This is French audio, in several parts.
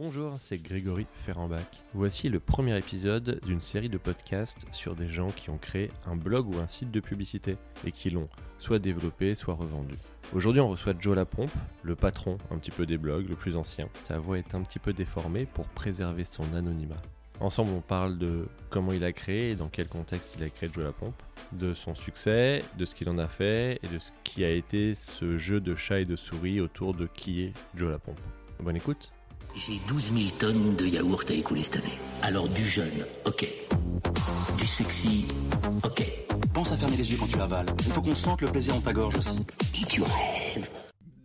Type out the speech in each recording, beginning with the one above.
Bonjour, c'est Grégory Ferrambach. Voici le premier épisode d'une série de podcasts sur des gens qui ont créé un blog ou un site de publicité et qui l'ont soit développé, soit revendu. Aujourd'hui, on reçoit Joe Lapompe, le patron un petit peu des blogs, le plus ancien. Sa voix est un petit peu déformée pour préserver son anonymat. Ensemble, on parle de comment il a créé et dans quel contexte il a créé Joe Lapompe, de son succès, de ce qu'il en a fait et de ce qui a été ce jeu de chat et de souris autour de qui est Joe Lapompe. Bonne écoute. J'ai 12 000 tonnes de yaourt à écouler cette année. Alors du jeune, ok. Du sexy, ok. Pense à fermer les yeux quand tu avales. Il faut qu'on sente le plaisir dans ta gorge aussi. Et tu rêves.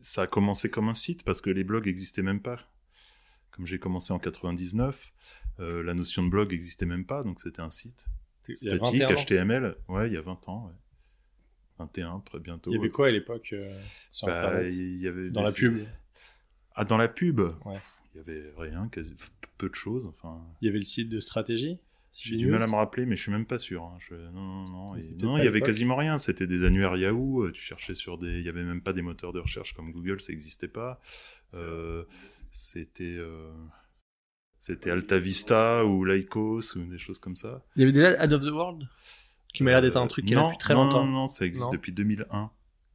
ça a commencé comme un site parce que les blogs n'existaient même pas. Comme j'ai commencé en 99, euh, la notion de blog n'existait même pas, donc c'était un site statique, 21 ans. HTML. Ouais, il y a 20 ans. Ouais. 21, très bientôt. Il y avait quoi à l'époque euh, sur Bah, Internet il y avait Dans des- la pub Ah, dans la pub Ouais. Il y avait rien, quasi... peu de choses. Enfin, Il y avait le site de stratégie j'ai du mal à me rappeler, mais je suis même pas sûr. hein. Je- Non, non, non. Et- Non, il y avait quasiment rien. C'était des annuaires Yahoo. euh, Tu cherchais sur des. Il y avait même pas des moteurs de recherche comme Google, ça n'existait pas. Euh, C'était. euh, C'était Alta Vista ou Lycos ou des choses comme ça. Il y avait déjà Ad of the World Qui m'a l'air d'être un truc qui est là depuis très non, longtemps. Non, non, ça existe Non. depuis 2001.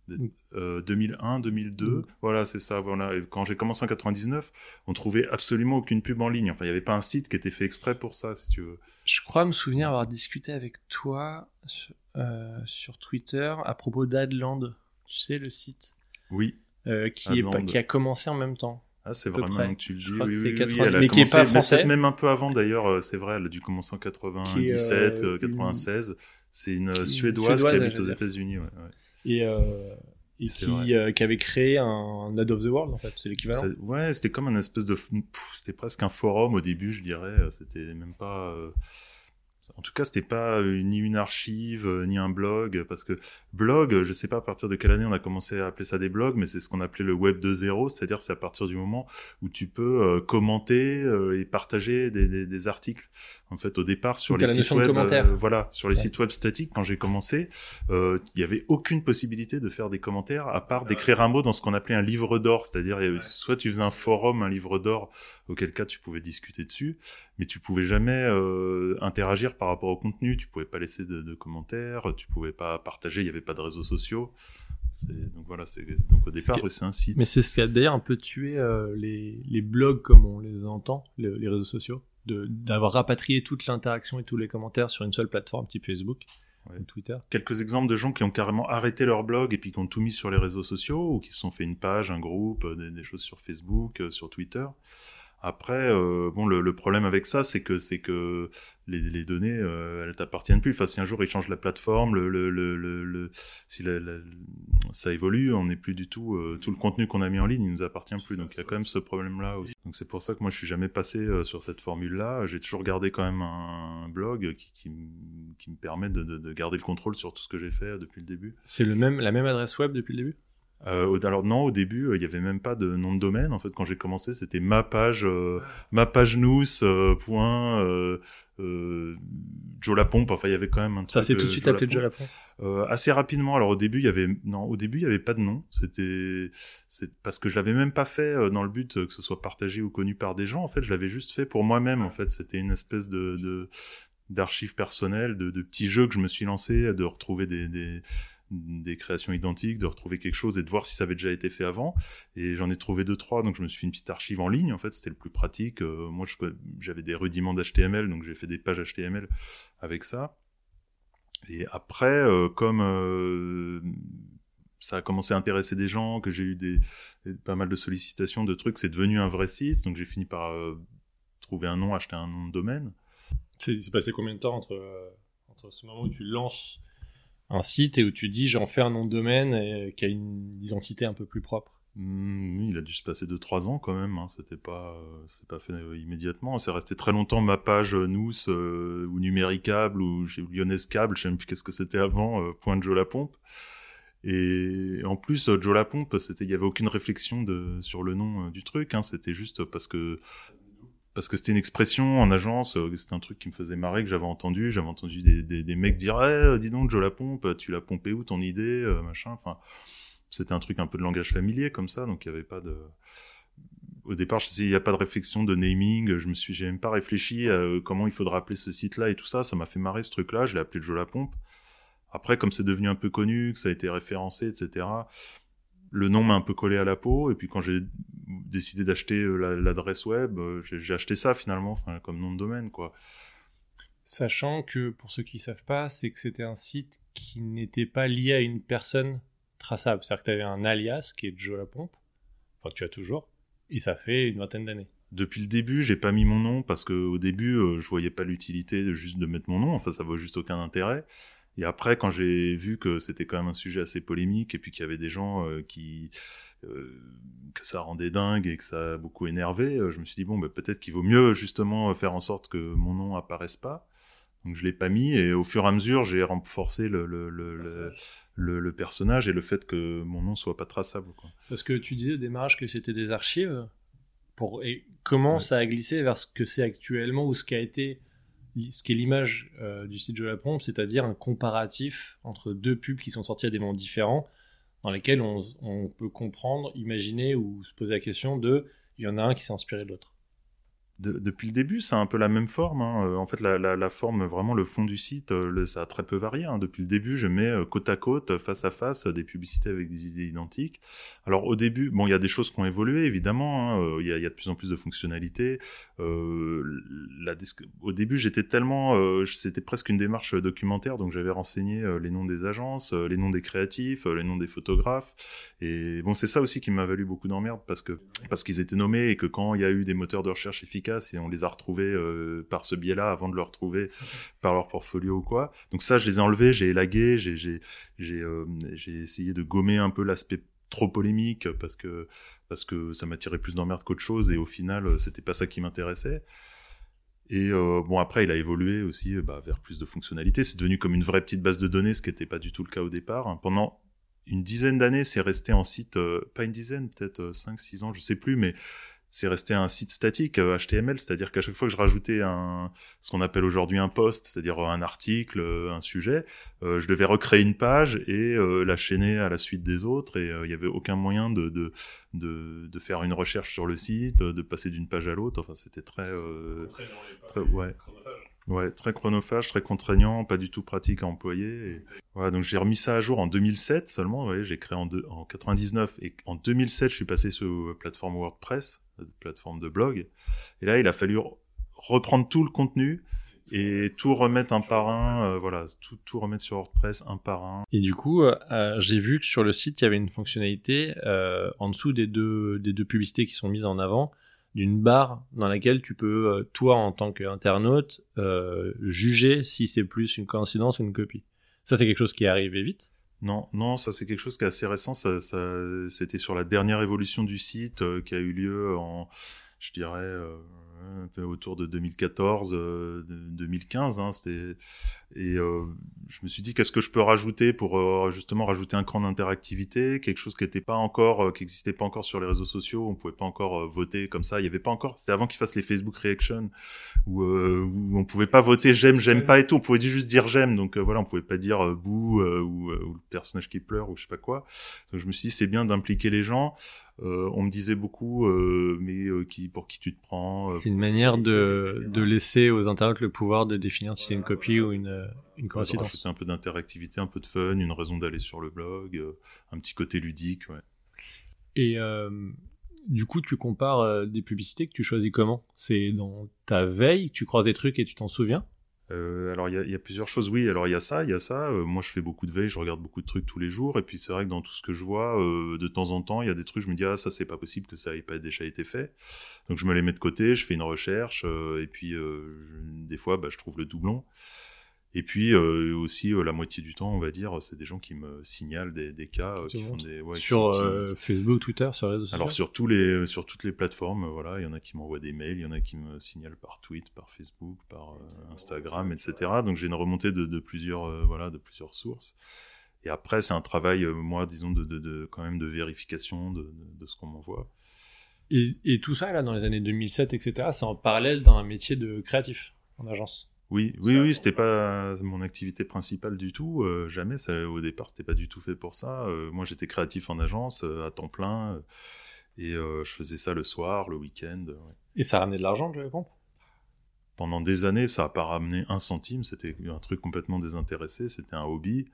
De- Mm. euh, 2001, 2002, Mm. voilà, c'est ça. Voilà. Et quand j'ai commencé en 99, on trouvait absolument aucune pub en ligne. Enfin, il n'y avait pas un site qui était fait exprès pour ça, si tu veux. Je crois me souvenir avoir discuté avec toi sur, euh, sur Twitter à propos d'Adland. Tu sais, le site? Oui. euh, qui, est a commencé en même temps. Ah, c'est vraiment près. que tu le dis. Oui, oui, oui, 80, elle a mais qui est pas français. même un peu avant d'ailleurs, c'est vrai, elle a dû commencer en 97, Qui est, euh, euh, 96. C'est une Suédoise, Suédoise, qui habite aux. États-Unis. Ouais, ouais. Et, euh, et qui, euh, qui avait créé un Ad of the World, en fait. C'est l'équivalent. Ouais, c'était comme un espèce de, c'était presque un forum au début, je dirais. euh, C'était même pas. Euh, En tout cas, c'était pas euh, ni une archive, euh, ni un blog, parce que blog, euh, je sais pas à partir de quelle année on a commencé à appeler ça des blogs, mais c'est ce qu'on appelait le web 2.0, c'est-à-dire c'est à partir du moment où tu peux euh, commenter euh, et partager des, des, des articles. En fait, au départ, sur Donc, les sites de web, euh, voilà, sur les Ouais. sites web statiques, quand j'ai commencé, euh, il y avait aucune possibilité de faire des commentaires à part d'écrire un mot dans ce qu'on appelait un livre d'or, c'est-à-dire avait- soit tu faisais un forum, un livre d'or, auquel cas tu pouvais discuter dessus, mais tu pouvais jamais euh, interagir par rapport au contenu, tu pouvais pas laisser de, de commentaires, tu pouvais pas partager, il y avait pas de réseaux sociaux. Donc voilà, donc au départ c'est un site. Mais c'est ce qui a d'ailleurs un peu tué euh, les, les blogs comme on les entend, le- les réseaux sociaux, d'avoir rapatrié toute l'interaction et tous les commentaires sur une seule plateforme type Facebook Ouais. Twitter. quelques exemples de gens qui ont carrément arrêté leur blog et puis qui ont tout mis sur les réseaux sociaux ou qui se sont fait une page, un groupe, euh, des, des choses sur Facebook, euh, sur Twitter. Après, euh, bon, le, problème avec ça, c'est que c'est que les, données, euh, elles t'appartiennent plus. Enfin, si un jour ils changent la plateforme, le, le, le, le, si ça évolue, on n'est plus du tout euh, tout le contenu qu'on a mis en ligne, il nous appartient plus. Donc il y a quand même ce problème-là aussi. Donc c'est pour ça que moi je suis jamais passé euh, sur cette formule-là. J'ai toujours gardé quand même un, blog qui, qui me permet de, de, de garder le contrôle sur tout ce que j'ai fait depuis le début. C'est le même, la même adresse web depuis le début? Euh, alors non, au début, euh, il y avait même pas de nom de domaine. En fait, quand j'ai commencé, c'était ma page, euh, ma page nous euh, point euh, euh, Joe Lapompe. Enfin, il y avait quand même un. Ça s'est tout de suite Joe appelé Joe Lapompe. Euh, assez rapidement. Alors au début, il y avait non, au début, il y avait pas de nom. C'était c'est parce que je l'avais même pas fait euh, dans le but euh, que ce soit partagé ou connu par des gens. En fait, je l'avais juste fait pour moi-même. En fait, c'était une espèce de, de d'archives personnelles, de, de petits jeux que je me suis lancé, de retrouver des, des des créations identiques, de retrouver quelque chose et de voir si ça avait déjà été fait avant. Et j'en ai trouvé deux trois, donc je me suis fait une petite archive en ligne. En fait, c'était le plus pratique. Euh, moi, j'avais des rudiments d'HTML, donc j'ai fait des pages HTML avec ça. Et après, euh, comme euh, ça a commencé à intéresser des gens, que j'ai eu des pas mal de sollicitations de trucs, c'est devenu un vrai site. Donc j'ai fini par trouver un nom, acheter un nom de domaine. C'est passé combien de temps entre, entre ce moment où tu lances un site et où tu dis j'en fais un nom de domaine qui a une identité un peu plus propre Hmm, il a dû se passer 2-3 ans quand même. Hein. C'était pas, euh, c'est pas fait euh, immédiatement. C'est resté très longtemps ma page euh, nous ou numéricable ou Lyonnaise Câble, je sais même plus qu'est-ce que c'était avant. point de Joe Lapompe. Et en plus, Joe Lapompe, c'était, il y avait aucune réflexion sur le nom du truc. Hein. C'était juste parce que parce que c'était une expression en agence, euh, c'était un truc qui me faisait marrer que j'avais entendu. J'avais entendu des, des, mecs dire, eh, dis donc Joe Lapompe, tu l'as pompé où ton idée, euh, machin. Enfin, c'était un truc un peu de langage familier comme ça, donc il y avait pas de au départ, je sais, il n'y a pas de réflexion de naming. Je me suis, même pas réfléchi à comment il faudra appeler ce site-là et tout ça. Ça m'a fait marrer ce truc-là. Je l'ai appelé Joe la pompe. Après, comme c'est devenu un peu connu, que ça a été référencé, etc. Le nom m'a un peu collé à la peau. Et puis quand j'ai décidé d'acheter l'adresse web, j'ai acheté ça finalement, enfin, comme nom de domaine, quoi. Sachant que, pour ceux qui savent pas, c'est que c'était un site qui n'était pas lié à une personne traçable. C'est-à-dire que tu avais un alias qui est Joe la pompe. Enfin, tu as toujours. Et ça fait une vingtaine d'années. Depuis le début, j'ai pas mis mon nom parce que au début, euh, je voyais pas l'utilité de juste de mettre mon nom. Enfin, ça vaut juste aucun intérêt. Et après, quand j'ai vu que c'était quand même un sujet assez polémique et puis qu'il y avait des gens euh, qui euh, que ça rendait dingue et que ça a beaucoup énervé, je me suis dit bon, bah, peut-être qu'il vaut mieux justement faire en sorte que mon nom apparaisse pas. Donc je l'ai pas mis et au fur et à mesure j'ai renforcé le le, le, le, personnage et le fait que mon nom soit pas traçable. Quoi. Parce que tu disais au démarrage que c'était des archives. Pour... Et comment ça a glissé vers ce que c'est actuellement ou ce qui a été ce qui est l'image euh, du site de la pompe, c'est-à-dire un comparatif entre deux pubs qui sont sortis à des moments différents, dans lesquels on, on peut comprendre, imaginer ou se poser la question de il y en a un qui s'est inspiré de l'autre depuis le début, c'est un peu la même forme. Hein. Euh, en fait, la, la, la, forme, vraiment le fond du site, euh, ça a très peu varié. Hein. Depuis le début, je mets euh, côte à côte, face à face, des publicités avec des idées identiques. Alors au début, bon, il y a des choses qui ont évolué, évidemment. Hein. Il y, a, y, a, de plus en plus de fonctionnalités. Euh, la au début, j'étais tellement, euh, c'était presque une démarche documentaire, donc j'avais renseigné les noms des agences, les noms des créatifs, les noms des photographes. Et bon, c'est ça aussi qui m'a valu beaucoup d'emmerde parce que parce qu'ils étaient nommés et que quand il y a eu des moteurs de recherche efficaces et on les a retrouvés euh, par ce biais-là avant de le retrouver par leur portfolio ou quoi. Donc ça, je les ai enlevés, j'ai élagué, euh, j'ai essayé de gommer un peu l'aspect trop polémique parce que parce que ça m'attirait plus d'emmerde qu'autre chose et au final euh, c'était pas ça qui m'intéressait. Et bon après il a évolué aussi bah, vers plus de fonctionnalités. C'est devenu comme une vraie petite base de données, ce qui n'était pas du tout le cas au départ. Pendant une dizaine d'années, c'est resté en site, pas une dizaine, peut-être 5-6 ans, je sais plus, mais c'est resté un site statique HTML, euh, c'est-à-dire qu'à chaque fois que je rajoutais un ce qu'on appelle aujourd'hui un post, c'est-à-dire un article, euh, un sujet, euh, je devais recréer une page et la chaîner à la suite des autres et il y avait aucun moyen de, de de, faire une recherche sur le site, de passer d'une page à l'autre. Enfin, c'était très très ouais. Ouais, très chronophage, très contraignant, pas du tout pratique à employer. Voilà, donc j'ai remis ça à jour en 2007 seulement. Ouais, j'ai créé en, en 99 et en 2007 je suis passé sur plateforme WordPress plateforme de blog. Et là, il a fallu reprendre tout le contenu et tout remettre un par un, euh, voilà, tout, tout remettre sur WordPress un par un. Et du coup, euh, euh, j'ai vu que sur le site, il y avait une fonctionnalité en dessous des deux, des deux publicités qui sont mises en avant, d'une barre dans laquelle tu peux, toi, en tant qu'internaute, juger si c'est plus une coïncidence ou une copie. Ça, c'est quelque chose qui est arrivé vite. Non, non, ça c'est quelque chose qui est assez récent. Ça, ça c'était sur la dernière évolution du site euh, qui a eu lieu en, je dirais, euh, autour de 2014, 2015. Euh, hein, c'était et euh, je me suis dit qu'est-ce que je peux rajouter pour euh, justement rajouter un cran d'interactivité, quelque chose qui n'était pas encore, qui n'existait pas encore sur les réseaux sociaux. On pouvait pas encore voter comme ça. Il y avait pas encore. C'était avant qu'ils fassent les Facebook Reaction où, où on pouvait pas voter j'aime, j'aime pas et tout. On pouvait juste dire j'aime. Donc voilà, on pouvait pas dire bouh ou, ou, le personnage qui pleure ou je sais pas quoi. Donc je me suis dit c'est bien d'impliquer les gens. Euh, on me disait beaucoup, euh, mais euh, qui, pour qui tu te prends C'est une manière de, de laisser aux internautes le pouvoir de définir si c'est une copie ou une, une coïncidence. un peu d'interactivité, un peu de fun, une raison d'aller sur le blog, un petit côté ludique, ouais. Et du coup, tu compares des publicités que tu choisis comment? C'est dans ta veille, tu croises des trucs et tu t'en souviens? Euh, alors il y a, plusieurs choses, oui. Alors il y a ça, il y a ça. Euh, moi je fais beaucoup de veille, je regarde beaucoup de trucs tous les jours, et puis c'est vrai que dans tout ce que je vois, euh, de temps en temps, il y a des trucs, je me dis ah ça c'est pas possible que ça ait pas déjà été fait. Donc je me les mets de côté, je fais une recherche, euh, et puis des fois bah, je trouve le doublon. Et puis euh, aussi euh, la moitié du temps, on va dire, c'est des gens qui me signalent des, des cas euh, qui font des ouais, sur Facebook, Twitter, sur les réseaux sociaux. Alors sur tous les sur toutes les plateformes, voilà, il y en a qui m'envoient des mails, il y en a qui me signalent par tweet, par Facebook, par Instagram, etc. Donc j'ai une remontée de, de plusieurs voilà de plusieurs sources. Et après c'est un travail moi disons de, de, de, quand même de vérification de, de, ce qu'on m'envoie. Et, et tout ça là dans les années 2007 etc. C'est en parallèle d'un métier de créatif en agence. Oui, oui, oui, c'était pas mon activité principale du tout. Euh, jamais. Ça, au départ, c'était pas du tout fait pour ça. Euh, moi, j'étais créatif en agence euh, à temps plein. Et je faisais ça le soir, le week-end. ouais. Et ça ramenait de l'argent, la pompe Pendant des années, ça a pas ramené un centime. C'était un truc complètement désintéressé. C'était un hobby.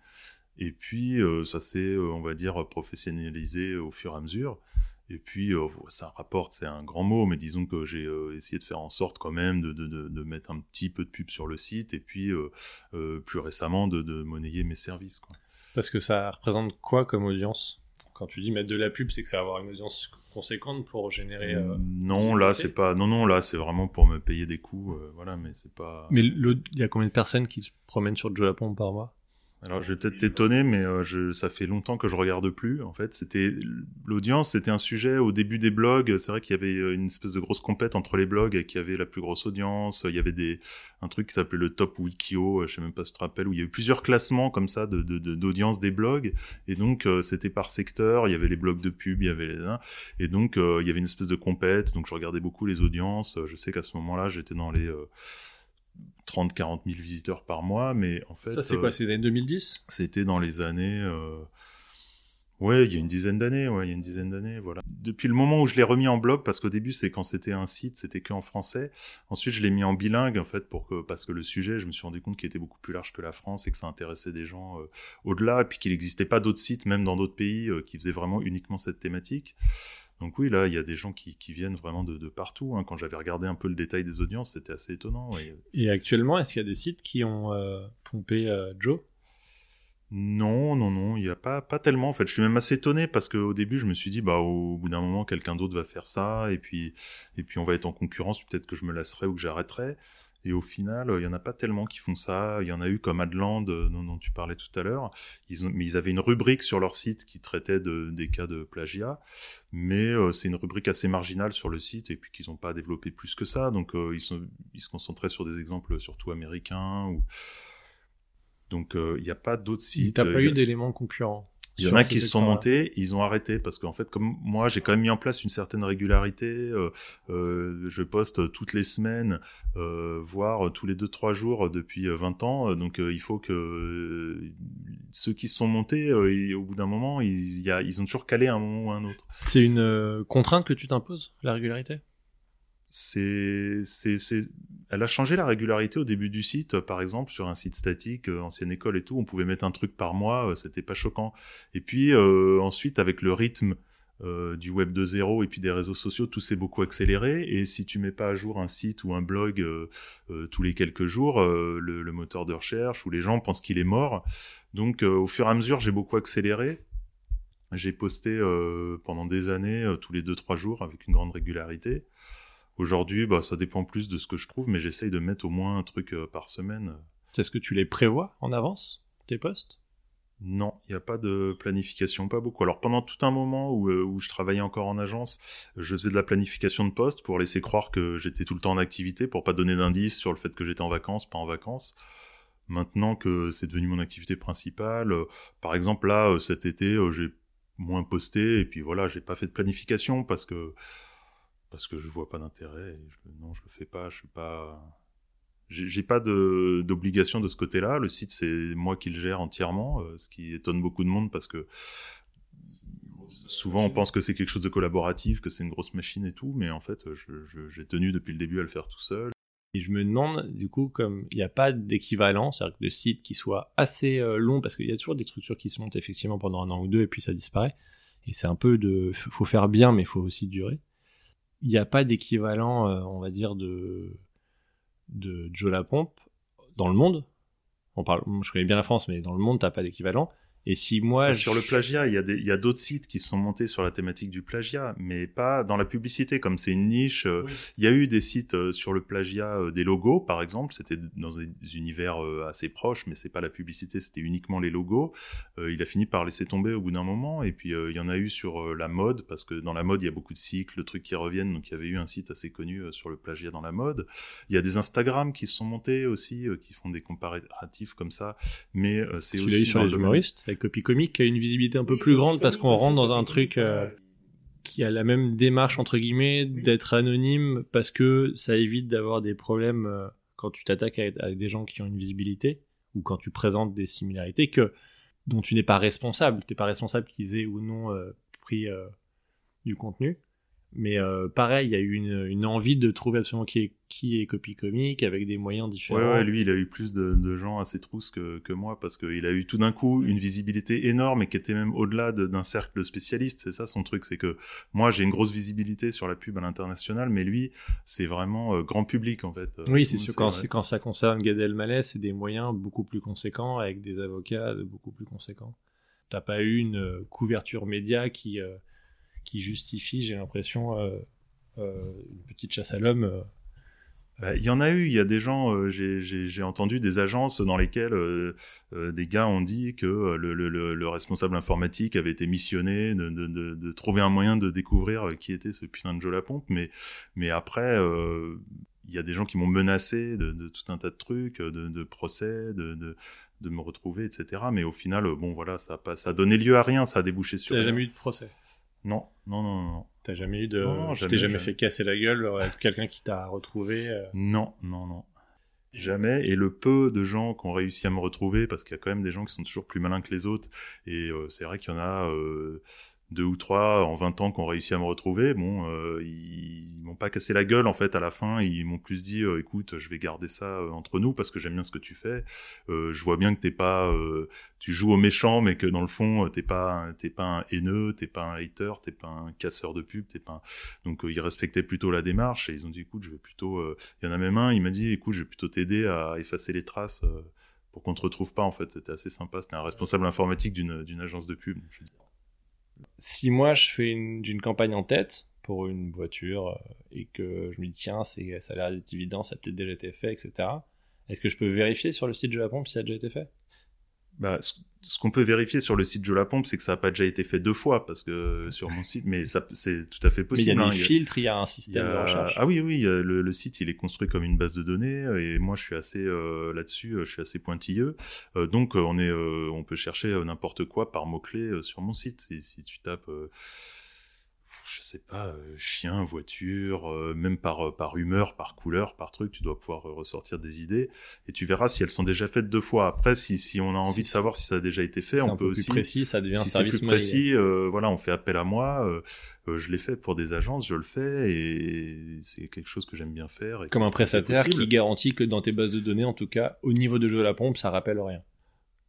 Et puis, ça s'est, on va dire, professionnalisé au fur et à mesure. Et puis, euh, ça rapporte, c'est un grand mot, mais disons que j'ai euh, essayé de faire en sorte quand même de, de, de, de mettre un petit peu de pub sur le site et puis, euh, euh, plus récemment, de, de monnayer mes services. Quoi. Parce que ça représente quoi comme audience? Quand tu dis mettre de la pub, c'est que ça va avoir une audience conséquente pour générer. euh, non, là, c'est pas. Non, non, là, c'est vraiment pour me payer des coûts. euh, voilà, mais c'est pas. Mais le- il y a combien de personnes qui se promènent sur Joe la pompe par mois? Alors, je vais peut-être t'étonner, mais euh, je, ça fait longtemps que je regarde plus. En fait, c'était l'audience, c'était un sujet au début des blogs. C'est vrai qu'il y avait euh, une espèce de grosse compète entre les blogs et qui avait la plus grosse audience. Il y avait des un truc qui s'appelait le Top Wikio, euh, je sais même pas si tu te rappelles, où il y a eu plusieurs classements comme ça de d'audience des blogs. Et donc, c'était par secteur. Il y avait les blogs de pub, il y avait les et donc il y avait une espèce de compète. Donc, je regardais beaucoup les audiences. Je sais qu'à ce moment-là, j'étais dans les 30-40 000 visiteurs par mois, mais en fait, Ça, c'est euh, quoi C'est les années 2010 c'était dans les années. Euh... Ouais, il y a une dizaine d'années, ouais, il y a une dizaine d'années, voilà. Depuis le moment où je l'ai remis en blog, parce qu'au début c'est quand c'était un site, c'était que en français. Ensuite je l'ai mis en bilingue en fait pour que parce que le sujet, je me suis rendu compte qu'il était beaucoup plus large que la France et que ça intéressait des gens euh, au-delà, et puis qu'il n'existait pas d'autres sites, même dans d'autres pays, euh, qui faisaient vraiment uniquement cette thématique. Donc oui, là, il y a des gens qui, qui viennent vraiment de, de partout. Hein. Quand j'avais regardé un peu le détail des audiences, c'était assez étonnant. Et actuellement, est-ce qu'il y a des sites qui ont euh, pompé euh, Joe? Non, non, non, il n'y a pas, pas tellement. En fait, je suis même assez étonné parce qu'au début, je me suis dit, bah, au bout d'un moment, quelqu'un d'autre va faire ça, et puis, et puis, on va être en concurrence. Peut-être que je me lasserai ou que j'arrêterai. Et au final, euh, il y en a pas tellement qui font ça. Il y en a eu comme Adland, euh, dont, dont tu parlais tout à l'heure. Ils ont, mais ils avaient une rubrique sur leur site qui traitait de, des cas de plagiat. Mais euh, c'est une rubrique assez marginale sur le site et puis qu'ils n'ont pas développé plus que ça. Donc, euh, ils, sont, ils se concentraient sur des exemples surtout américains ou, donc il n'y a pas d'autres sites. T'as pas eu d'éléments concurrents il y en a qui se sont montés, ils ont arrêté parce qu'en fait, comme moi, j'ai quand même mis en place une certaine régularité. euh, euh, je poste toutes les semaines, euh, voire tous les deux trois jours depuis euh, 20 ans. euh, Donc, euh, il faut que euh, ceux qui se sont montés, euh, au bout d'un moment, ils, il y a- ils ont toujours calé à un moment ou un autre. C'est une euh, contrainte que tu t'imposes, la régularité? C'est, c'est, c'est, elle a changé la régularité au début du site. Par exemple, sur un site statique, euh, ancienne école et tout, on pouvait mettre un truc par mois, euh, c'était pas choquant. Et puis euh, ensuite, avec le rythme euh, du web 2.0 et puis des réseaux sociaux, tout s'est beaucoup accéléré. Et si tu mets pas à jour un site ou un blog euh, euh, tous les quelques jours, euh, le, le moteur de recherche ou les gens pensent qu'il est mort. Donc, euh, au fur et à mesure, j'ai beaucoup accéléré. J'ai posté euh, pendant des années, euh, tous les 2-3 jours, avec une grande régularité. Aujourd'hui, bah, ça dépend plus de ce que je trouve, mais j'essaye de mettre au moins un truc euh, par semaine. C'est ce que tu les prévois en avance, tes posts Non, il n'y a pas de planification, pas beaucoup. Alors pendant tout un moment où, euh, où je travaillais encore en agence, je faisais de la planification de poste pour laisser croire que j'étais tout le temps en activité, pour pas donner d'indices sur le fait que j'étais en vacances, pas en vacances. Maintenant que c'est devenu mon activité principale, euh, par exemple là, cet été, j'ai moins posté, et puis voilà, j'ai pas fait de planification parce que parce que je vois pas d'intérêt. Non, je le fais pas. Je suis pas. J'ai pas d'obligation de ce côté-là. Le site, c'est moi qui le gère entièrement, euh, ce qui étonne beaucoup de monde parce que souvent on pense que c'est quelque chose de collaboratif, que c'est une grosse machine et tout, mais en fait, j'ai tenu depuis le début à le faire tout seul. Et je me demande, du coup, comme il n'y a pas d'équivalent, c'est-à-dire de site qui soit assez euh, long, parce qu'il y a toujours des structures qui se montent effectivement pendant un an ou deux et puis ça disparaît. Et c'est un peu de. faut faire bien, mais il faut aussi durer. Il n'y a pas d'équivalent, euh, on va dire, de. de Joe Lapompe dans le monde. On parle, je connais bien la France, mais dans le monde, t'as pas d'équivalent. Et si moi. sur le plagiat, il y a des, il y a d'autres sites qui se sont montés sur la thématique du plagiat, mais pas dans la publicité, comme c'est une niche. euh, Oui. Il y a eu des sites euh, sur le plagiat euh, des logos, par exemple. C'était dans des univers euh, assez proches, mais c'est pas la publicité, c'était uniquement les logos. Euh, il a fini par laisser tomber au bout d'un moment. Et puis euh, il y en a eu sur euh, la mode, parce que dans la mode il y a beaucoup de cycles, de trucs qui reviennent. Donc il y avait eu un site assez connu euh, sur le plagiat dans la mode. Il y a des Instagram qui se sont montés aussi, euh, qui font des comparatifs comme ça. Mais euh, c'est Tu aussi l'as eu sur les humoristes, avec Copy Comic, qui a une visibilité un peu plus grande parce qu'on rentre dans un truc euh, qui a la même démarche, entre guillemets, d'être anonyme parce que ça évite d'avoir des problèmes euh, quand tu t'attaques avec des gens qui ont une visibilité ou quand tu présentes des similarités que dont tu n'es pas responsable. Tu n'es pas responsable qu'ils aient ou non euh, pris du contenu. Mais euh, pareil, il y a eu une, une envie de trouver absolument qui est, qui est copie comique avec des moyens différents. Ouais, ouais, lui, il a eu plus de, de gens à ses trousses que, que moi parce qu'il a eu tout d'un coup une visibilité énorme et qui était même au-delà de- d'un cercle spécialiste. C'est ça son truc, c'est que moi, j'ai une grosse visibilité sur la pub à l'international, mais lui, c'est vraiment euh, grand public en fait. Euh, Oui, c'est sûr. Quand, ça concerne Gad Elmaleh, c'est des moyens beaucoup plus conséquents avec des avocats beaucoup plus conséquents. T'as pas eu une couverture média qui euh, qui justifie, j'ai l'impression, euh, euh, une petite chasse à l'homme. euh. Bah, Il y en a eu, il y a des gens, j'ai- entendu des agences dans lesquelles euh, des gars ont dit que le, le, le, le responsable informatique avait été missionné de, de, de, de trouver un moyen de découvrir qui était ce putain de Joe Lapompe, mais, mais après, euh, il y a des gens qui m'ont menacé de, tout un tas de trucs, de, procès, de, me retrouver, etc. Mais au final, bon voilà, ça a, pas, ça a donné lieu à rien, ça a débouché sur... T'as rien. jamais eu de procès. Non, non, non, non. T'as jamais eu de. Non, tu jamais, t'es jamais, jamais. fait casser la gueule euh, quelqu'un qui t'a retrouvé. euh. Non, non, non. Jamais. Et le peu de gens qui ont réussi à me retrouver, parce qu'il y a quand même des gens qui sont toujours plus malins que les autres, et euh, c'est vrai qu'il y en a euh, deux ou trois en 20 ans qui ont réussi à me retrouver. Bon, euh, ils, ils m'ont pas cassé la gueule en fait à la fin. Ils m'ont plus dit, euh, écoute, je vais garder ça euh, entre nous parce que j'aime bien ce que tu fais. Euh, je vois bien que t'es pas, euh, tu joues au méchant, mais que dans le fond, euh, t'es pas, t'es pas un haineux, t'es pas un hater, t'es pas un casseur de pub, t'es pas. Un... Donc ils respectaient plutôt la démarche et ils ont dit, écoute, je vais plutôt. Il y en a même un, il m'a dit, écoute, je vais plutôt t'aider à effacer les traces. pour qu'on te retrouve pas en fait, c'était assez sympa. C'était un responsable informatique d'une agence de pub. Si moi je fais une, campagne en tête pour une voiture euh, et que je me dis tiens, c'est, ça a l'air d'être évident, ça a peut-être déjà été fait, etc. Est-ce que je peux vérifier sur le site de pompe si ça a déjà été fait? Bah, ce ce qu'on peut vérifier sur le site de la pompe, c'est que ça n'a pas déjà été fait deux fois, parce que sur mon site, mais ça, c'est tout à fait Mais il y possible. a hein. des Il y a- filtres, il y a un système de recherche. Ah oui, oui, euh, le, le site, il est construit comme une base de données, euh, et moi, je suis assez euh, là-dessus, euh, je suis assez pointilleux. Euh, donc, euh, on est, euh, on peut chercher euh, n'importe quoi par mot clé sur mon site. Si, si tu tapes, euh, je sais pas, euh, chien, voiture, euh, même par euh, par humeur, par couleur, par truc, tu dois pouvoir euh, ressortir des idées, et tu verras si elles sont déjà faites deux fois. Après, si si on a envie Si de savoir si ça a déjà été fait, on un peut peu plus aussi précis, ça devient un si c'est service plus précis, euh, voilà, on fait appel à moi. je l'ai fait pour des agences, je le fais et c'est quelque chose que j'aime bien faire. et Comme un prestataire qui garantit que dans tes bases de données, en tout cas, au niveau de jeu à la pompe, ça rappelle rien.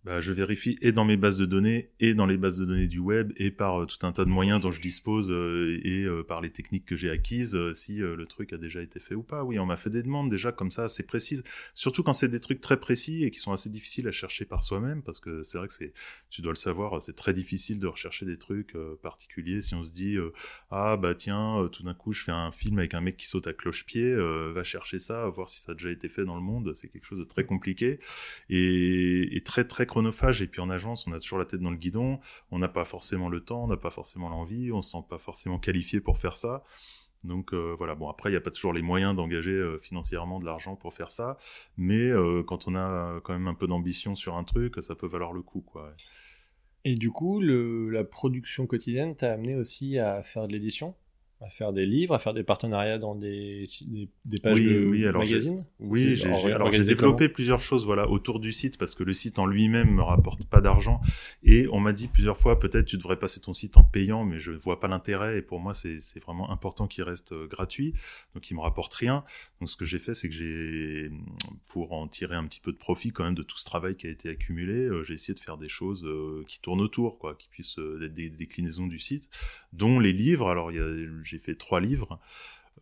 Bah, je vérifie et dans mes bases de données et dans les bases de données du web et par euh, tout un tas de moyens dont je dispose euh, et euh, par les techniques que j'ai acquises si le truc a déjà été fait ou pas. Oui, on m'a fait des demandes déjà comme ça assez précises, surtout quand c'est des trucs très précis et qui sont assez difficiles à chercher par soi-même parce que c'est vrai que c'est, tu dois le savoir, c'est très difficile de rechercher des trucs particuliers. Si on se dit ah bah tiens tout d'un coup je fais un film avec un mec qui saute à cloche-pied, va chercher ça, voir si ça a déjà été fait dans le monde, c'est quelque chose de très compliqué et, et très très chronophage et puis en agence on a toujours la tête dans le guidon. On n'a pas forcément le temps on n'a pas forcément l'envie on se sent pas forcément qualifié pour faire ça. Donc euh, voilà. Bon après il n'y a pas toujours les moyens d'engager euh, financièrement de l'argent pour faire ça. Mais euh, quand on a quand même un peu d'ambition sur un truc ça peut valoir le coup quoi. Et du coup, la production quotidienne t'a amené aussi à faire de l'édition, à faire des livres, à faire des partenariats dans des, des, des pages Oui, de oui, alors magazines Oui, j'ai développé plusieurs choses voilà autour du site parce que le site en lui-même me rapporte pas d'argent. Et on m'a dit plusieurs fois peut-être tu devrais passer ton site en payant mais je vois pas l'intérêt. Et pour moi c'est vraiment important qu'il reste euh, gratuit. Donc il me rapporte rien. Donc ce que j'ai fait c'est que j'ai pour en tirer un petit peu de profit quand même de tout ce travail qui a été accumulé euh, j'ai essayé de faire des choses euh, qui tournent autour quoi qui puissent être des déclinaisons du site dont les livres. Alors il y a j'ai fait trois livres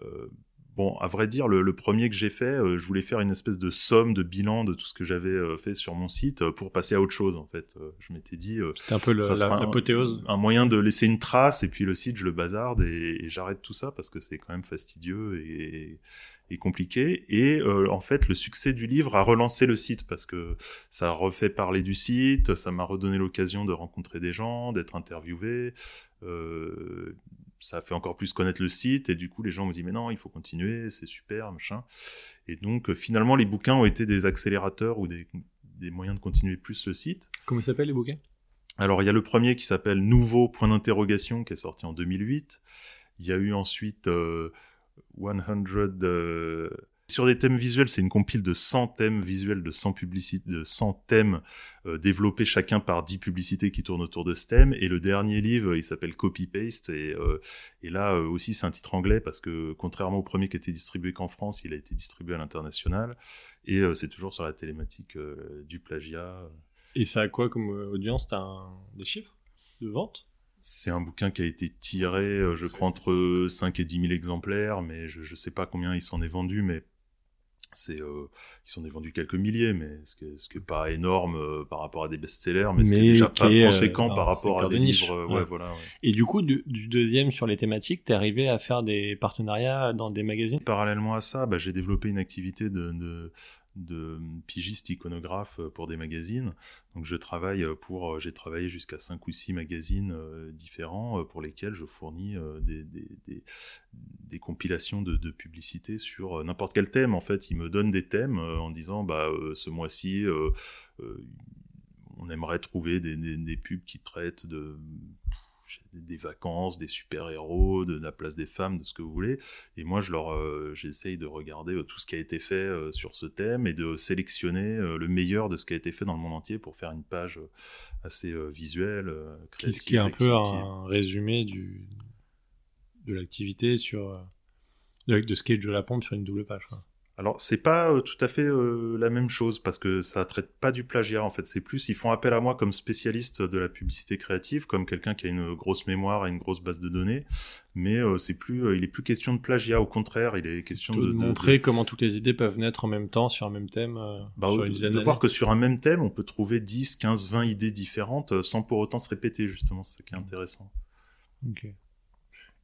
euh, Bon, à vrai dire, le, le premier que j'ai fait, euh, je voulais faire une espèce de somme, de bilan de tout ce que j'avais euh, fait sur mon site pour passer à autre chose. En fait, je m'étais dit, C'était un peu le- ça la- sera un- l'apothéose. un, moyen de laisser une trace et puis le site, je le bazarde et, et j'arrête tout ça parce que c'est quand même fastidieux et, et compliqué. Et euh, en fait, le succès du livre a relancé le site parce que ça a refait parler du site, ça m'a redonné l'occasion de rencontrer des gens, d'être interviewé. Euh, ça fait encore plus connaître le site et du coup les gens me disent mais non il faut continuer c'est super machin. Et donc euh, finalement les bouquins ont été des accélérateurs ou des, des moyens de continuer plus le site. Comment ils s'appellent les bouquins? Alors il y a le premier qui s'appelle Nouveau point d'interrogation qui est sorti en 2008 il y a eu ensuite euh, 100 euh, Sur des thèmes visuels, c'est une compile de 100 thèmes visuels, de 100 publicités, de 100 thèmes euh, développés chacun par 10 publicités qui tournent autour de ce thème. Et le dernier livre, il s'appelle Copy Paste. Et, euh, et là euh, aussi, c'est un titre anglais parce que contrairement au premier qui était distribué qu'en France, il a été distribué à l'international. Et c'est toujours sur la télématique du plagiat. Et ça a quoi comme audience? T'as un... des chiffres de vente? C'est un bouquin qui a été tiré, je crois, entre 5 et 10 000 exemplaires, mais je ne sais pas combien il s'en est vendu, mais c'est euh, il s'en est vendu quelques milliers, mais ce qui ce qui est pas énorme euh, par rapport à des best-sellers, mais, ce qui est déjà qui pas est, euh, conséquent par rapport à des de niche. livres. euh, ouais, Ouais. voilà. ouais. Et du coup, du, du deuxième sur les thématiques, t'es arrivé à faire des partenariats dans des magazines? Parallèlement à ça, bah, j'ai développé une activité de, de, de pigiste iconographe euh, pour des magazines. Donc je travaille pour, euh, j'ai travaillé jusqu'à cinq ou six magazines euh, différents euh, pour lesquels je fournis euh, des, des, des, compilations de, de publicités sur euh, n'importe quel thème. En fait, ils me donnent des thèmes euh, en disant, bah euh, ce mois-ci, euh, euh, on aimerait trouver des, des pubs qui traitent de des vacances, des super-héros, de la place des femmes, de ce que vous voulez. Et moi, je leur, euh, j'essaye de regarder euh, tout ce qui a été fait euh, sur ce thème et de sélectionner le meilleur de ce qui a été fait dans le monde entier pour faire une page assez visuelle, euh, Ce créative. qui est un peu un résumé du, de l'activité sur de, de Sketch de la pompe sur une double page. Quoi. Alors, c'est pas euh, tout à fait euh, la même chose parce que ça traite pas du plagiat en fait. C'est plus, ils font appel à moi comme spécialiste de la publicité créative, comme quelqu'un qui a une grosse mémoire et une grosse base de données. Mais euh, c'est plus, il est plus question de plagiat. Au contraire, il est question De, de, de- montrer de- comment toutes les idées peuvent naître en même temps sur un même thème. bah, sur de- une dizaine de d'années. voir que sur un même thème, on peut trouver 10, 15, 20 idées différentes sans pour autant se répéter justement. C'est ça qui est intéressant. Ok.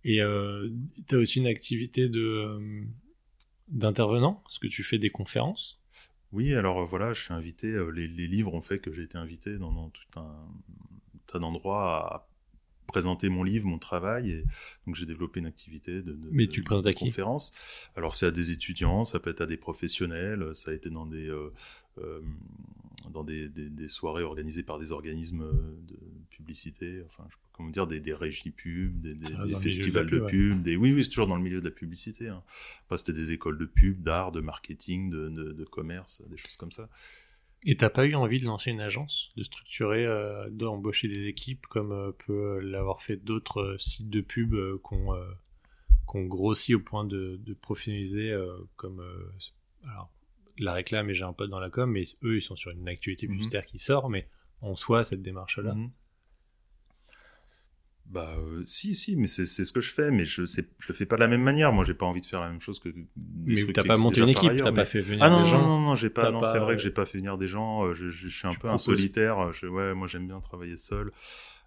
Et tu as aussi une activité de euh, d'intervenant Est-ce que tu fais des conférences? Oui, alors euh, voilà, je suis invité. euh, les, les livres ont fait que j'ai été invité dans, dans tout un tas d'endroits à présenter mon livre, mon travail, et donc j'ai développé une activité de, de, Mais tu présentes à qui? conférence. Alors c'est à des étudiants, ça peut être à des professionnels, ça a été dans des euh, euh, dans des, des, des soirées organisées par des organismes euh, de publicité, enfin je comment dire, des, des régies pub, des, festivals de de pub, des oui oui c'est toujours dans le milieu de la publicité. Hein. Enfin, c'était des écoles de pub, d'art, de marketing, de commerce, des choses comme ça. Et t'as pas eu envie de lancer une agence, de structurer, euh, d'embaucher des équipes comme euh, peut l'avoir fait d'autres euh, sites de pub euh, qu'on euh, qu'on grossit au point de, de professionnaliser euh, comme euh, alors la réclame et j'ai un pote dans la com, mais eux ils sont sur une actualité Mhm. publicitaire qui sort, mais en soi cette démarche là. Mhm. Bah euh, si si mais c'est c'est ce que je fais mais je sais je le fais pas de la même manière moi j'ai pas envie de faire la même chose que des Mais t'as pas monté une équipe, t'as mais- pas fait venir ah non des non gens. non non j'ai pas non c'est vrai que j'ai pas fait venir des gens euh, je, je, je suis un Tu peu un solitaire je, ouais moi j'aime bien travailler seul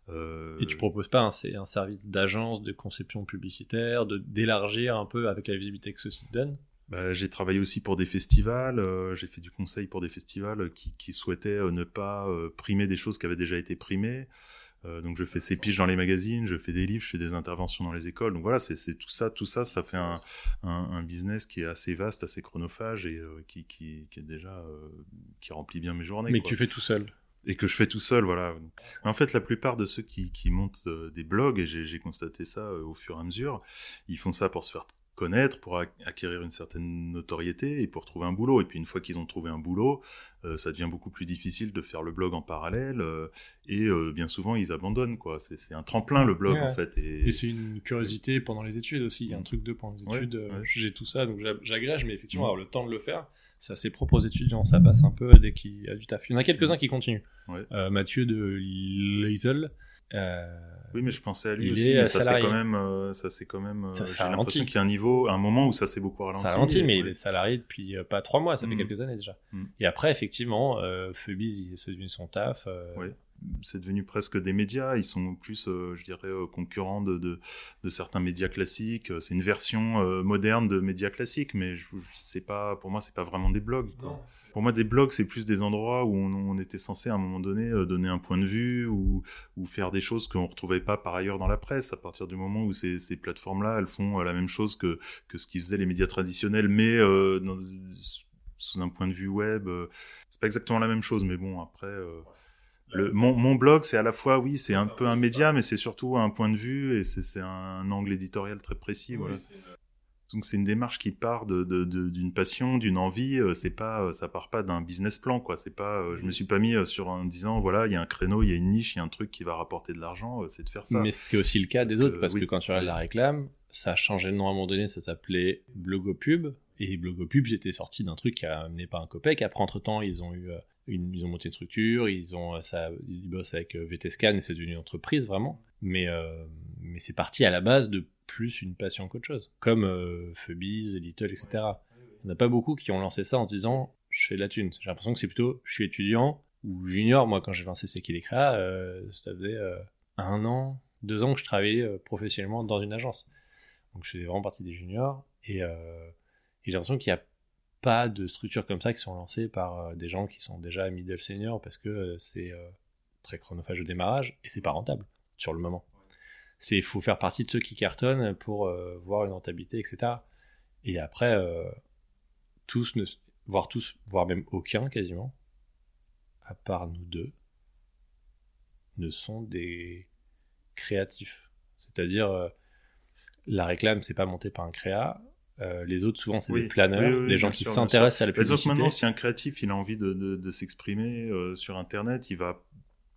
Euh, Et tu proposes pas un, c'est un service d'agence de conception publicitaire, de d'élargir un peu avec la visibilité que ce site donne? Bah, j'ai travaillé aussi pour des festivals, euh, j'ai fait du conseil pour des festivals qui, qui souhaitaient euh, ne pas euh, primer des choses qui avaient déjà été primées. Euh, donc je fais ces piges dans les magazines, je fais des livres, je fais des interventions dans les écoles. Donc voilà, c'est tout ça, tout ça, ça fait un, un, un business qui est assez vaste, assez chronophage et euh, qui, qui, qui est déjà euh, qui remplit bien mes journées. Mais quoi tu fais tout seul. et que je fais tout seul, voilà. En fait, la plupart de ceux qui, qui montent des blogs, et j'ai constaté ça au fur et à mesure, ils font ça pour se faire connaître, pour ac- acquérir une certaine notoriété et pour trouver un boulot. Et puis une fois qu'ils ont trouvé un boulot, euh, ça devient beaucoup plus difficile de faire le blog en parallèle euh, et euh, bien souvent ils abandonnent quoi. C'est un tremplin le blog Ouais. en fait. Et, Et c'est une curiosité pendant les études aussi. Il y a un truc de pendant les études. ouais. J'ai tout ça, donc j'a- j'agrège, mais effectivement, Mhm. avoir le temps de le faire, c'est assez propre aux étudiants. Ça passe un peu dès qu'il y a du taf. Il y en a quelques-uns qui continuent. Mathieu de Little. Euh, oui, mais je pensais à lui Il aussi. est mais ça salarié. quand même, euh, ça c'est quand même. euh, Ça, J'ai l'impression qu'il y a un niveau, un moment où ça s'est beaucoup ralenti. ça ralentit, et- mais ouais. il est salarié depuis pas trois mois, ça fait Mhm. quelques années déjà. Mhm. Et après, effectivement, euh, il- c'est devenu son taf. euh, Ouais. C'est devenu presque des médias. Ils sont plus, euh, je dirais, euh, concurrents de, de, de certains médias classiques. Euh, C'est une version euh, moderne de médias classiques, mais je, je sais pas. Pour moi, c'est pas vraiment des blogs. quoi. Pour moi, des blogs, c'est plus des endroits où on, on était censé à un moment donné donner un point de vue ou, ou faire des choses qu'on retrouvait pas par ailleurs dans la presse. À partir du moment où ces, ces plateformes-là, elles font la même chose que, que ce qu'ils faisaient les médias traditionnels, mais euh, dans- sous un point de vue web. c'est pas exactement la même chose, mais bon, après. Euh, le, mon, mon blog, c'est à la fois, oui, c'est un peu un média, mais c'est surtout un point de vue et c'est un angle éditorial très précis. Voilà. Parce donc c'est une démarche qui part de d'une passion, d'une envie. euh, C'est pas, euh, ça part pas d'un business plan, quoi. C'est pas, euh, je me suis pas mis euh, sur un disant voilà, il y a un créneau, il y a une niche, il y a un truc qui va rapporter de l'argent. euh, C'est de faire ça. Mais c'est aussi le cas des autres, parce que quand tu regardes la réclame, ça a changé de nom à un moment donné, ça s'appelait Blogopub, et Blogopub, j'étais sorti d'un truc qui a amené pas un copec. Après, entre-temps, ils ont eu euh, ils ont monté une structure, ils ont, euh, ça, ils bossent avec euh, VTScan, et c'est devenu une entreprise, vraiment. Mais, euh, mais c'est parti à la base de plus une passion qu'autre chose. Comme euh, Little, etc. Il n'y en a pas beaucoup qui ont lancé ça en se disant, je fais de la thune. J'ai l'impression que c'est plutôt, je suis étudiant, ou junior, moi quand j'ai lancé C'est qui ça faisait un an, deux ans que je travaillais professionnellement dans une agence. Donc je faisais vraiment partie des juniors et, et j'ai l'impression qu'il n'y a pas de structures comme ça qui sont lancées par euh, des gens qui sont déjà middle senior parce que euh, c'est euh, très chronophage au démarrage et c'est pas rentable sur le moment. C'est faut faire partie de ceux qui cartonnent pour voir une rentabilité, etc. Et après, tous, ne, voire tous, même aucun quasiment, à part nous deux, ne sont des créatifs. C'est-à-dire, la réclame, c'est pas monté par un créa. Euh, les autres, souvent, c'est Oui, des planeurs, oui, oui, des gens qui s'intéressent à la publicité. maintenant, si un créatif, il a envie de, de, de s'exprimer euh, sur Internet, il va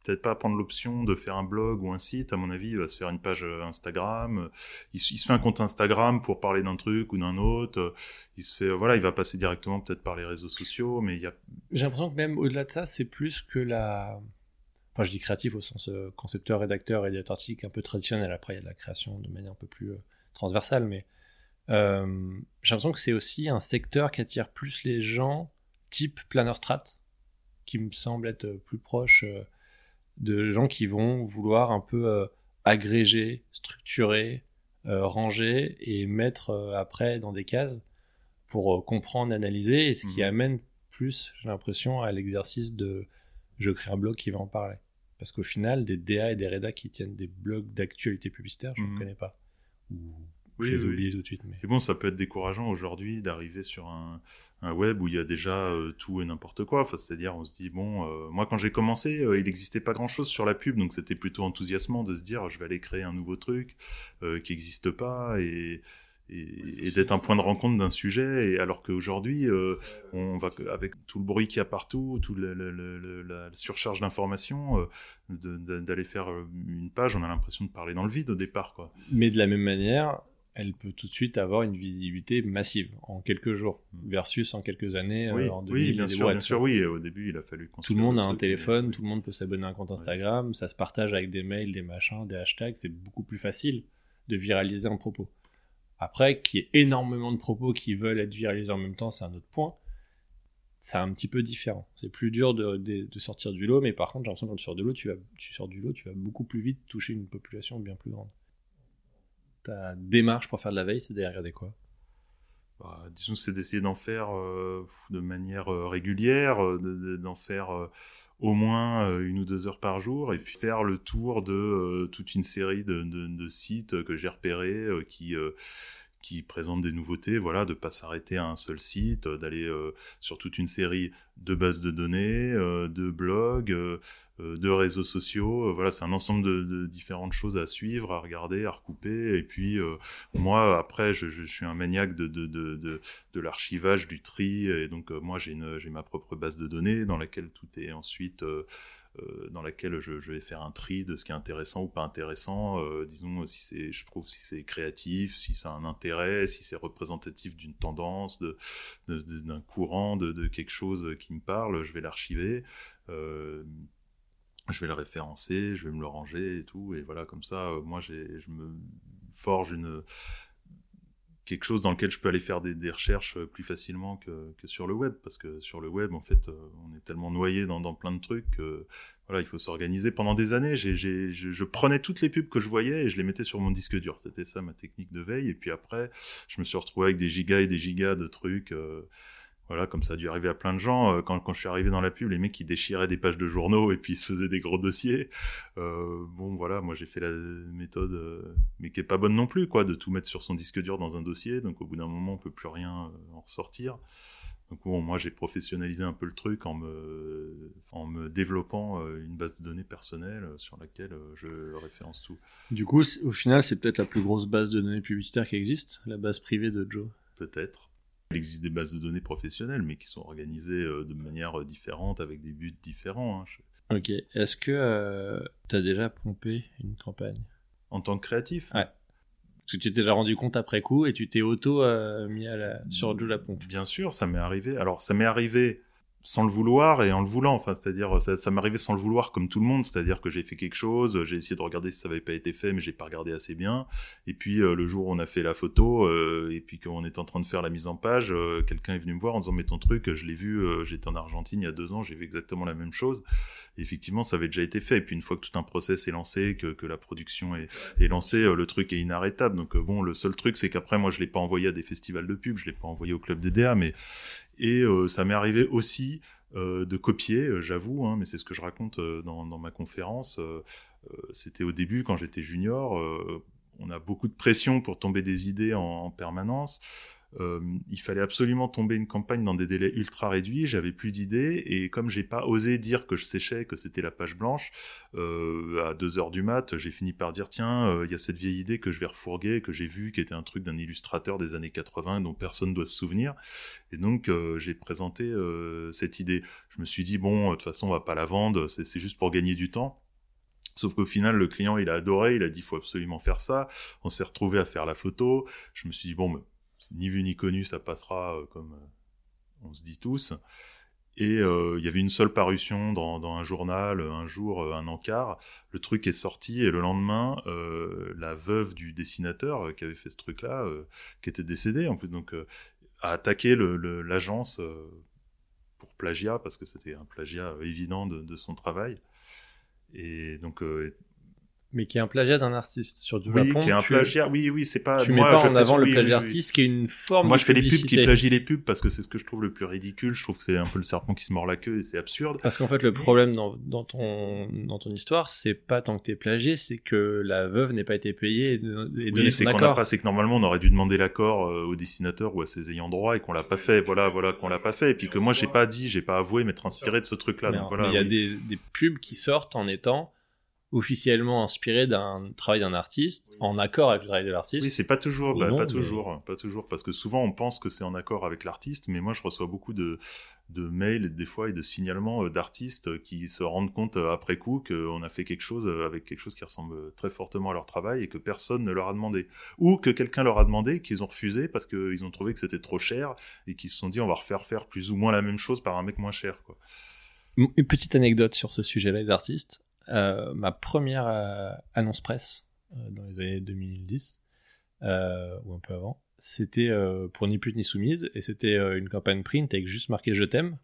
peut-être pas prendre l'option de faire un blog ou un site. À mon avis, il va se faire une page euh, Instagram. Il, se- il se fait un compte Instagram pour parler d'un truc ou d'un autre. Il se fait, voilà, il va passer directement peut-être par les réseaux sociaux, mais il y a, J'ai l'impression que même au-delà de ça, c'est plus que la. Enfin, je dis créatif au sens concepteur, rédacteur, réalisateur artistique un peu traditionnel. Après, il y a de la création de manière un peu plus transversale, mais euh, j'ai l'impression que c'est aussi un secteur qui attire plus les gens type planner strat, qui me semble être euh, plus proche euh, de gens qui vont vouloir un peu agréger, structurer, ranger et mettre après dans des cases pour comprendre, analyser, et ce qui Mhm. amène plus, j'ai l'impression, à l'exercice de je crée un blog qui va en parler. Parce qu'au final, des DA et des rédas qui tiennent des blogs d'actualité publicitaire, je ne Mhm. connais pas. Ou Oui, je les oui, tout de suite. Mais... Et bon, ça peut être décourageant aujourd'hui d'arriver sur un, un web où il y a déjà euh, tout et n'importe quoi. Enfin, c'est-à-dire, on se dit bon, euh, moi quand j'ai commencé, euh, il n'existait pas grand-chose sur la pub, donc c'était plutôt enthousiasmant de se dire je vais aller créer un nouveau truc qui n'existe pas et et, et d'être un point de rencontre d'un sujet. Et alors qu'aujourd'hui, euh, on va avec tout le bruit qu'il y a partout, tout le, le- le- le- la surcharge d'informations, euh, d'aller faire une page, on a l'impression de parler dans le vide au départ, quoi. Mais de la même manière, elle peut tout de suite avoir une visibilité massive en quelques jours, versus en quelques années. oui, euh, en 2000, oui, bien sûr, bien sûr, oui. Au début, il a fallu Tout le monde a un téléphone, tout le monde peut s'abonner à un compte Instagram, ça se partage avec des mails, des machins, des hashtags, c'est beaucoup plus facile de viraliser un propos. Après, qu'il y ait énormément de propos qui veulent être viralisés en même temps, c'est un autre point. C'est un petit peu différent. C'est plus dur de, de- de sortir du lot, mais par contre, j'ai l'impression que quand tu sors de l'eau, tu, vas, tu sors du lot, tu vas beaucoup plus vite toucher une population bien plus grande. Ta démarche pour faire de la veille, c'est d'aller regarder quoi? Bah, disons, c'est d'essayer d'en faire euh, de manière euh, régulière, euh, de- de- d'en faire au moins une ou deux heures par jour, et puis faire le tour de toute une série de, de- sites que j'ai repérés qui qui présentent des nouveautés, voilà, de pas s'arrêter à un seul site, euh, d'aller euh, sur toute une série de bases de données, euh, de blogs, de réseaux sociaux. Voilà, c'est un ensemble de, différentes choses à suivre, à regarder, à recouper. Et puis moi, après, je, suis un maniaque de, de, de, de, l'archivage, du tri. Et donc moi, j'ai ma propre base de données dans laquelle tout est ensuite dans laquelle je, vais faire un tri de ce qui est intéressant ou pas intéressant. Euh, disons si c'est, je trouve si c'est créatif, si ça a un intérêt, si c'est représentatif d'une tendance, de, d'un courant, de, quelque chose qui me parle, je vais l'archiver. Euh, je vais le référencer, je vais me le ranger et tout, et voilà, comme ça, euh, moi, je me forge une quelque chose dans lequel je peux aller faire des, recherches euh, plus facilement que, sur le web, parce que sur le web, en fait, euh, on est tellement noyé dans, dans plein de trucs que voilà, il faut s'organiser. Pendant des années, je prenais toutes les pubs que je voyais et je les mettais sur mon disque dur. C'était ça ma technique de veille. Et puis après, je me suis retrouvé avec des gigas et des gigas de trucs. euh, voilà, comme ça a dû arriver à plein de gens. Euh, Quand, quand je suis arrivé dans la pub, les mecs qui déchiraient des pages de journaux et puis ils se faisaient des gros dossiers. Euh, bon, voilà, moi j'ai fait la méthode, euh, mais qui est pas bonne non plus, quoi, de tout mettre sur son disque dur dans un dossier. Donc au bout d'un moment, on peut plus rien en ressortir. Donc bon, moi j'ai professionnalisé un peu le truc en me, en me développant une base de données personnelle sur laquelle je référence tout. Du coup, au final, c'est peut-être la plus grosse base de données publicitaires qui existe, la base privée de Joe? Peut-être. Il existe des bases de données professionnelles, mais qui sont organisées euh, de manière euh, différente, avec des buts différents. hein. Je- Ok. Est-ce que tu as déjà pompé une campagne? En tant que créatif, Ouais. Parce que tu t'es déjà rendu compte après coup et tu t'es auto euh, mis à la... sur Joe la pompe. Bien sûr, ça m'est arrivé. Alors, ça m'est arrivé sans le vouloir et en le voulant. Enfin, c'est-à-dire, ça, ça arrivé sans le vouloir, comme tout le monde. C'est-à-dire que j'ai fait quelque chose, j'ai essayé de regarder si ça avait pas été fait, mais j'ai pas regardé assez bien. Et puis, euh, le jour où on a fait la photo, euh, et puis qu'on est en train de faire la mise en page, euh, quelqu'un est venu me voir en disant, mais ton truc, je l'ai vu, euh, j'étais en Argentine il y a deux ans, j'ai vu exactement la même chose. Effectivement, ça avait déjà été fait. Et puis, une fois que tout un process est lancé, que, que la production est, est lancée, euh, le truc est inarrêtable. Donc, euh, bon, le seul truc, c'est qu'après, moi, je l'ai pas envoyé à des festivals de pub, je l'ai pas envoyé au club DDA, mais et euh, ça m'est arrivé aussi euh, de copier, euh, j'avoue, hein, mais c'est ce que je raconte dans, ma conférence. C'était au début, quand j'étais junior, on a beaucoup de pression pour tomber des idées en permanence. Euh, il fallait absolument tomber une campagne dans des délais ultra réduits. J'avais plus d'idées et comme j'ai pas osé dire que je séchais, que c'était la page blanche, euh, à 2 heures du mat, j'ai fini par dire tiens, euh, il y a cette vieille idée que je vais refourguer, que j'ai vue, qui était un truc d'un illustrateur des années 80 dont personne doit se souvenir. Et donc euh, j'ai présenté euh, cette idée. Je me suis dit bon, de toute façon on va pas la vendre, c'est juste pour gagner du temps. Sauf qu'au final, le client, il a adoré, il a dit, faut absolument faire ça. On s'est retrouvé à faire la photo. Je me suis dit, bon, ni vu ni connu, ça passera euh, comme euh, on se dit tous. Et euh, il y avait une seule parution dans, un journal, un jour, un encart. Le truc est sorti et le lendemain, la veuve du dessinateur qui avait fait ce truc-là, qui était décédée en plus, donc a attaqué l'agence pour plagiat parce que c'était un plagiat évident de, son travail. Et donc Mais qui est un plagiat d'un artiste sur Joe oui, pompe. qui est un tu, plagiat. Oui, oui, c'est pas. Tu moi, mets pas je en avant ça- le oui, plagiat oui, artiste qui est une forme Moi, de je fais les pubs qui plagient les pubs parce que c'est ce que je trouve le plus ridicule. Je trouve que c'est un peu le serpent qui se mord la queue et c'est absurde. Parce qu'en fait, le problème dans, dans, ton, dans ton histoire, c'est pas tant que t'es plagié, c'est que la veuve n'ait pas été payée et, de- et donné Oui, c'est qu'on pas, c'est que normalement on aurait dû demander l'accord euh, au dessinateur ou à ses ayants droit et qu'on l'a pas fait. Voilà, voilà, qu'on l'a pas fait. Et puis que moi j'ai pas dit, j'ai pas avoué m'être inspiré de ce truc-là. Donc voilà. mais il y a des pubs qui sortent en étant officiellement inspirés d'un travail d'un artiste, en accord avec le travail de l'artiste. Oui, c'est pas toujours, Ou bah, non, pas mais- toujours, pas toujours, parce que souvent on pense que c'est en accord avec l'artiste, mais moi je reçois beaucoup de, de mails des fois et de signalements euh, d'artistes qui se rendent compte euh, après coup qu'on a fait quelque chose euh, avec quelque chose qui ressemble très fortement à leur travail et que personne ne leur a demandé, ou que quelqu'un leur a demandé qu'ils ont refusé parce qu'ils ont trouvé que c'était trop cher et qu'ils se sont dit on va refaire faire plus ou moins la même chose par un mec moins cher, quoi. Une petite anecdote sur ce sujet-là des artistes. Euh, ma première euh, annonce presse euh, dans les années 2010, euh, ou un peu avant, c'était pour ni plus ni soumise, et c'était une campagne print avec juste marqué Je t'aime.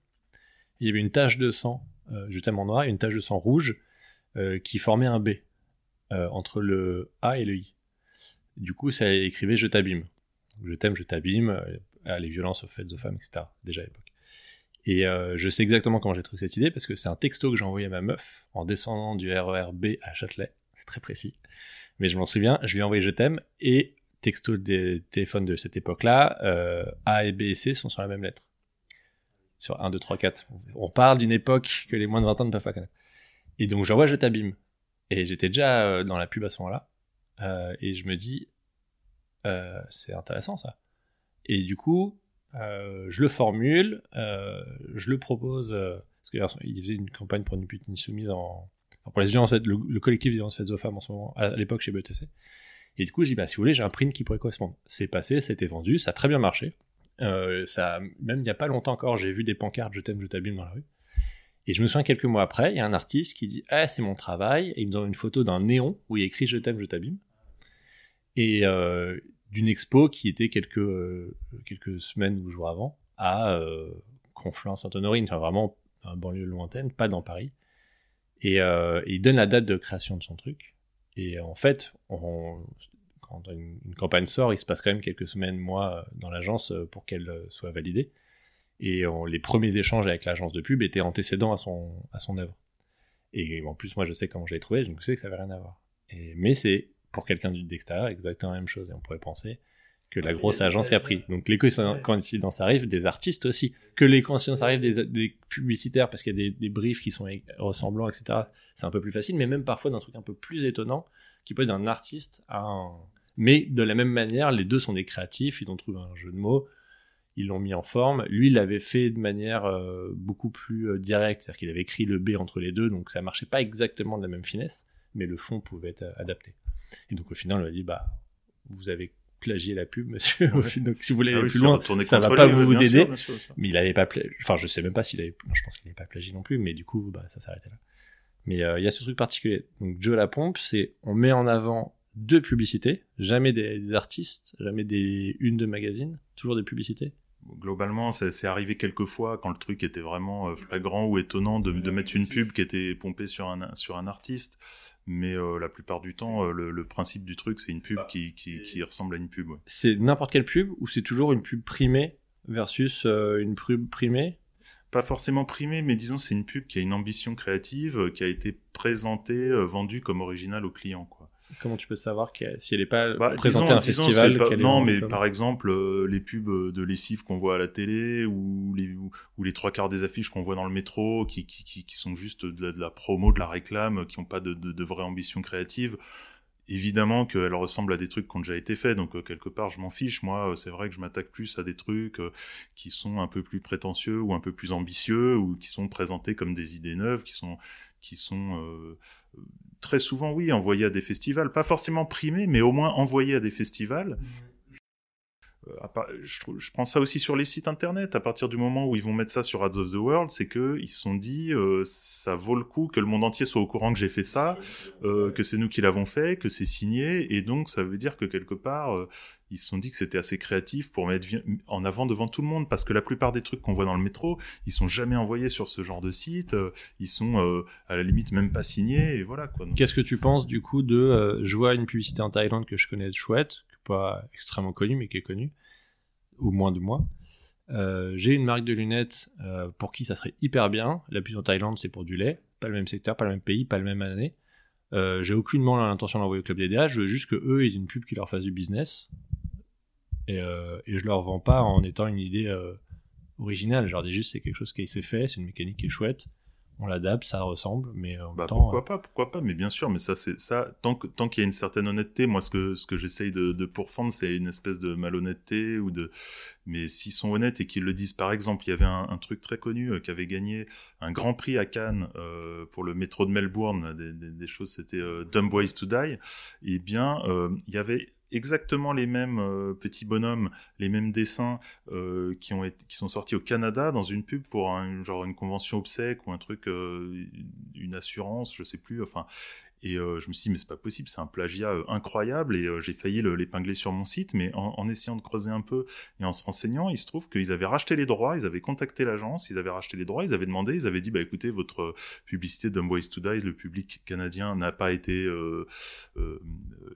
Il y avait une tache de sang, Je t'aime en noir, et une tache de sang rouge qui formait un B entre le A et le I. Du coup, ça écrivait Je t'abîme. Je t'aime, je t'abîme, ah, les violences faites aux femmes, etc. Déjà à l'époque. Et euh, je sais exactement comment j'ai trouvé cette idée parce que c'est un texto que j'ai envoyé à ma meuf en descendant du RER B à Châtelet. C'est très précis. Mais je m'en souviens, je lui ai envoyé Je t'aime et texto des téléphones de cette époque-là, euh, A et B et C sont sur la même lettre. Sur 1, 2, 3, 4. On parle d'une époque que les moins de 20 ans ne peuvent pas connaître. Et donc j'envoie Je t'abîme. Et j'étais déjà euh, dans la pub à ce moment-là. Et je me dis, c'est intéressant ça. Et du coup, euh, je le formule, euh, je le propose, euh, parce qu'il faisait une campagne pour une pute ni soumise en, pour les violences le, le collectif des violences faites aux femmes en ce moment, à, l'époque chez BETC. Et du coup, je dis, bah, si vous voulez, j'ai un print qui pourrait correspondre. C'est passé, c'était vendu, ça a très bien marché. Ça, même il n'y a pas longtemps encore, j'ai vu des pancartes, je t'aime, je t'abîme dans la rue. Et je me souviens quelques mois après, il y a un artiste qui dit, ah, c'est mon travail, et il me donne une photo d'un néon où il écrit je t'aime, je t'abîme. Et d'une expo qui était quelques, euh, quelques semaines ou jours avant à euh, Conflans-Sainte-Honorine, enfin vraiment un banlieue lointaine, pas dans Paris. Et, euh, et il donne la date de création de son truc. Et en fait, quand une, campagne sort, il se passe quand même quelques semaines, mois dans l'agence pour qu'elle soit validée. Et on- les premiers échanges avec l'agence de pub étaient antécédents à son, à son œuvre. Et en plus, moi, je sais comment je l'ai trouvé, je sais que ça n'avait rien à voir. Mais c'est pour quelqu'un d'extérieur exactement la même chose. Et on pourrait penser que la grosse agence qui a pris. Donc les coïncidences arrivent des artistes aussi. Que les coïncidences arrivent des, des publicitaires parce qu'il y a des, des, briefs qui sont ressemblants, etc. C'est un peu plus facile, mais même parfois d'un truc un peu plus étonnant qui peut être d'un artiste à un... Mais de la même manière, les deux sont des créatifs, ils ont trouvé un jeu de mots, ils l'ont mis en forme. Lui, il l'avait fait de manière euh, beaucoup plus euh, directe, c'est-à-dire qu'il avait écrit le B entre les deux, donc ça marchait pas exactement de la même finesse, mais le fond pouvait être euh, adapté. Et donc au final, on a dit, bah, vous avez plagié la pub, monsieur. donc si vous voulez ah aller plus loin, ça va pas vous aider. mais il avait pas, enfin, je sais même pas s'il avait, je pense qu'il n'avait pas plagié non plus, mais du coup, bah, ça s'arrêtait là. Mais il y a ce truc particulier. Donc Joe la pompe, c'est on met en avant deux publicités, jamais des, artistes, jamais des unes de magazines, toujours des publicités. Globalement, c'est arrivé quelques fois quand le truc était vraiment euh, flagrant ou étonnant de, mettre une pub qui était pompée sur un, sur un artiste. Mais euh, la plupart du temps, euh, le, principe du truc, c'est une pub qui, qui, ressemble à une pub. C'est n'importe quelle pub ou c'est toujours une pub primée versus une pub primée? Pas forcément primée, mais disons c'est une pub qui a une ambition créative, qui a été présentée, vendue comme originale au client. Quoi. Comment tu peux savoir si elle n'est pas bah, présentée à un festival Non, mais par exemple, euh, les pubs euh, de lessive qu'on voit à la télé ou les, ou, les trois quarts des affiches qu'on voit dans le métro qui, qui, qui, qui sont juste de la, promo, de la réclame, qui n'ont pas de, de, de vraie ambition créative évidemment qu'elle ressemble à des trucs qui ont déjà été faits, donc euh, quelque part je m'en fiche. Moi, c'est vrai que je m'attaque plus à des trucs qui sont un peu plus prétentieux ou un peu plus ambitieux ou qui sont présentés comme des idées neuves, qui sont qui sont euh, très souvent, oui, envoyés à des festivals, pas forcément primés, mais au moins envoyés à des festivals. Euh, je, je, prends ça aussi sur les sites internet. À partir du moment où ils vont mettre ça sur Ads of the World, c'est que ils se sont dit euh, ça vaut le coup que le monde entier soit au courant que j'ai fait ça, euh, que c'est nous qui l'avons fait, que c'est signé, et donc ça veut dire que quelque part euh, ils se sont dit que c'était assez créatif pour mettre en avant devant tout le monde, parce que la plupart des trucs qu'on voit dans le métro, ils sont jamais envoyés sur ce genre de site, euh, ils sont à la limite même pas signés, et voilà quoi. Qu'est-ce que tu penses du coup de je vois une publicité en Thaïlande que je connais chouette, pas extrêmement connu, mais qui est connu, au moins de moi. Euh, j'ai une marque de lunettes euh, pour qui ça serait hyper bien. La plus en Thaïlande, c'est pour du lait. Pas le même secteur, pas le même pays, pas la même année. Euh, j'ai aucunement l'intention d'envoyer au club DDA. Je veux juste que eux aient une pub qui leur fasse du business. Et, et je leur vends pas en étant une idée originale. Je leur dis juste c'est quelque chose qui s'est fait, c'est une mécanique qui est chouette on l'adapte, ça ressemble, mais en bah, temps, pourquoi euh, pas, pourquoi pas, mais bien sûr, mais ça c'est ça tant que tant qu'il y a une certaine honnêteté, moi ce que ce que j'essaye de, de pourfendre, c'est une espèce de malhonnêteté ou de, mais s'ils sont honnêtes et qu'ils le disent, par exemple, il y avait un, truc très connu euh, qui avait gagné un Grand Prix à Cannes euh, pour le métro de Melbourne, des, choses, c'était Dumb Boys to Die, et eh bien il y avait exactement les mêmes euh, petits bonhommes, les mêmes dessins euh, qui ont qui sont sortis au Canada dans une pub pour genre une convention obsèque ou un truc, euh, une assurance, je sais plus. Enfin, et euh, je me suis dit, mais c'est pas possible, c'est un plagiat euh, incroyable. Et euh, j'ai failli l'épingler sur mon site, mais en, en, essayant de creuser un peu et en se renseignant, il se trouve qu'ils avaient racheté les droits, ils avaient contacté l'agence, ils avaient racheté les droits, ils avaient demandé, ils avaient dit, bah écoutez, votre publicité Dumb Boys to Die, le public canadien n'a pas été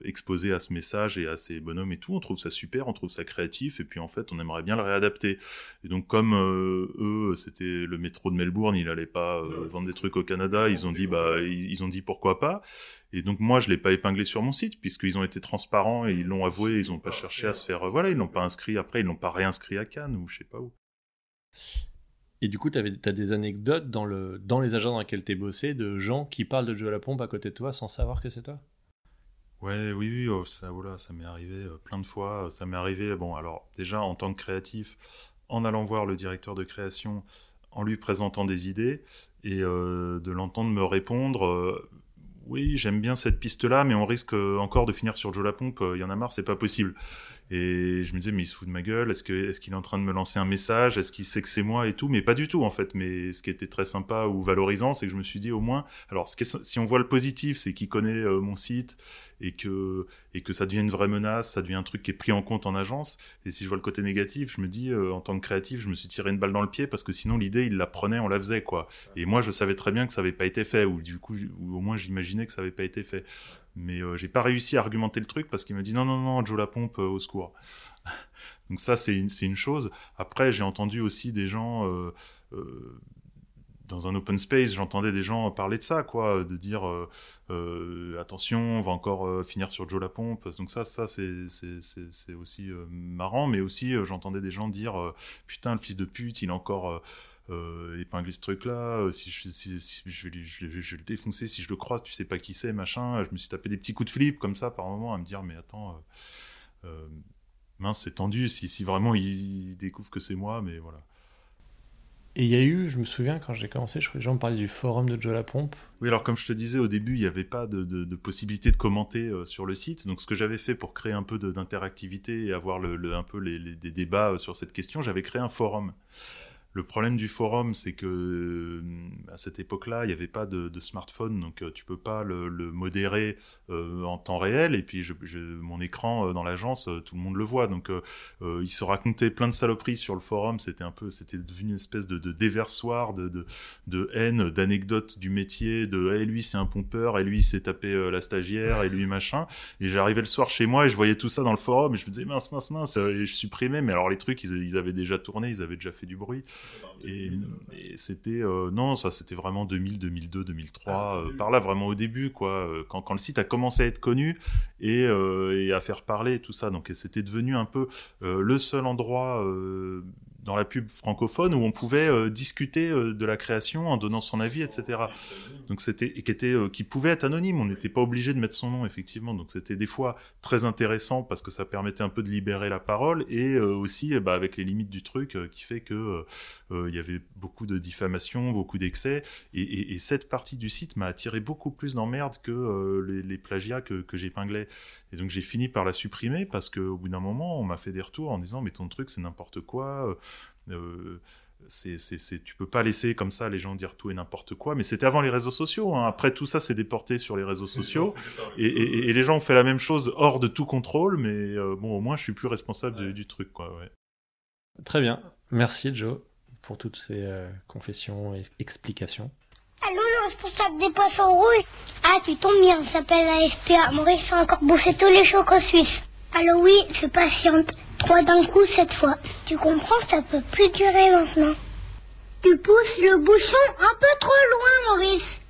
exposé à ce message et à ces bonhommes et tout. On trouve ça super, on trouve ça créatif, et puis en fait, on aimerait bien le réadapter. Et donc, comme eux, c'était le métro de Melbourne, il allait pas vendre des trucs au Canada, ils ont dit, bah, ils ont dit pourquoi pas. Et donc moi, je l'ai pas épinglé sur mon site puisqu'ils ont été transparents et ils l'ont avoué. Ils ont pas cherché à se faire. Voilà, ils l'ont pas inscrit. Après, ils l'ont pas réinscrit à Cannes ou je sais pas où. Et du coup, tu as des anecdotes dans, le, dans les agents dans lesquels tu es bossé de gens qui parlent de Joe la pompe à côté de toi sans savoir que c'est toi? Ouais, oui, oui, oh, ça, voilà, ça m'est arrivé euh, plein de fois. Ça m'est arrivé, bon, alors déjà en tant que créatif, en allant voir le directeur de création, en lui présentant des idées et euh, de l'entendre me répondre. Euh, oui, j'aime bien cette piste-là, mais on risque euh, encore de finir sur Joe la pompe. Il y en a marre, c'est pas possible. Et je me disais, mais il se fout de ma gueule. Est-ce que, est-ce qu'il est en train de me lancer un message? Est-ce qu'il sait que c'est moi et tout? Mais pas du tout en fait. Mais ce qui était très sympa ou valorisant, c'est que je me suis dit au moins. Alors, si on voit le positif, c'est qu'il connaît euh, mon site et que et que ça devient une vraie menace, ça devient un truc qui est pris en compte en agence. Et si je vois le côté négatif, je me dis euh, en tant que créatif, je me suis tiré une balle dans le pied parce que sinon l'idée, il la prenait, on la faisait quoi. Et moi, je savais très bien que ça avait pas été fait ou du coup, ou au moins j'imaginais que ça avait pas été fait mais euh, j'ai pas réussi à argumenter le truc parce qu'il me dit non non non Joe la pompe euh, au secours. Donc ça c'est une c'est une chose. Après j'ai entendu aussi des gens euh, dans un open space, j'entendais des gens parler de ça, quoi, de dire euh, euh, attention, on va encore euh, finir sur Joe la pompe. Donc ça, ça c'est c'est aussi euh, marrant, mais aussi euh, j'entendais des gens dire putain le fils de pute, il a encore épinglé ce truc-là. Si, je, si, si je, vais, je, vais, je vais le défoncer si je le croise, tu sais pas qui c'est, machin. Je me suis tapé des petits coups de flip comme ça par moment à me dire mais attends. mince, c'est tendu. Si, si vraiment il, il découvre que c'est moi, mais voilà. Et il y a eu, je me souviens, quand j'ai commencé, je crois que les gens me parlaient du forum de Joe la Pompe. Oui, alors comme je te disais au début, il n'y avait pas de, de, de, possibilité de commenter euh, sur le site. Donc ce que j'avais fait pour créer un peu d'interactivité et avoir le, le, un peu les, les, des débats euh, sur cette question, j'avais créé un forum. Le problème du forum, c'est que euh, à cette époque-là, il n'y avait pas de, de, smartphone, donc euh, tu peux pas le, le modérer euh, en temps réel. Et puis, je, je, mon écran euh, dans l'agence, euh, tout le monde le voit. Donc, il se racontait plein de saloperies sur le forum. C'était un peu, c'était devenu une espèce de, de déversoir, de, de, de haine, d'anecdotes du métier, de hey, lui c'est un pompeur, et lui s'est tapé la stagiaire, et lui machin. Et j'arrivais le soir chez moi et je voyais tout ça dans le forum et je me disais mince, mince, mince. Et je supprimais. Mais alors les trucs, ils avaient déjà tourné, ils avaient déjà fait du bruit. Et, et c'était euh, non, ça c'était vraiment 2000, 2002, 2003, ah, euh, par là vraiment au début quoi, euh, quand, quand le site a commencé à être connu et, euh, et à faire parler tout ça. Donc c'était devenu un peu le seul endroit dans la pub francophone où on pouvait euh, discuter euh, de la création en donnant son avis, etc. Donc c'était qui était euh, qui pouvait être anonyme. On n'était pas obligé de mettre son nom effectivement. Donc c'était des fois très intéressant parce que ça permettait un peu de libérer la parole et aussi bah, avec les limites du truc qui fait que il y avait beaucoup de diffamation, beaucoup d'excès et, et, et, cette partie du site m'a attiré beaucoup plus d'emmerdes que les, les, plagiats que, que j'épinglais. Et donc j'ai fini par la supprimer parce que au bout d'un moment on m'a fait des retours en disant mais ton truc c'est n'importe quoi euh, c'est, c'est, c'est, tu peux pas laisser comme ça les gens dire tout et n'importe quoi. Mais c'était avant les réseaux sociaux. Hein. Après tout ça, c'est déporté sur les réseaux sociaux. Et, et, et, les gens ont fait la même chose hors de tout contrôle. Mais euh, bon, au moins, je suis plus responsable ouais. du, du, truc, quoi. Ouais. Très bien. Merci, Joe, pour toutes ces euh, confessions et explications. Allô, le responsable des poissons rouges Ah, tu tombes bien, ça s'appelle la SPA. Maurice a encore bouffé tous les chocs en Suisse. Allô, oui, je patiente. Trois d'un coup cette fois. Tu comprends, ça peut plus durer maintenant. Tu pousses le bouchon un peu trop loin, Maurice.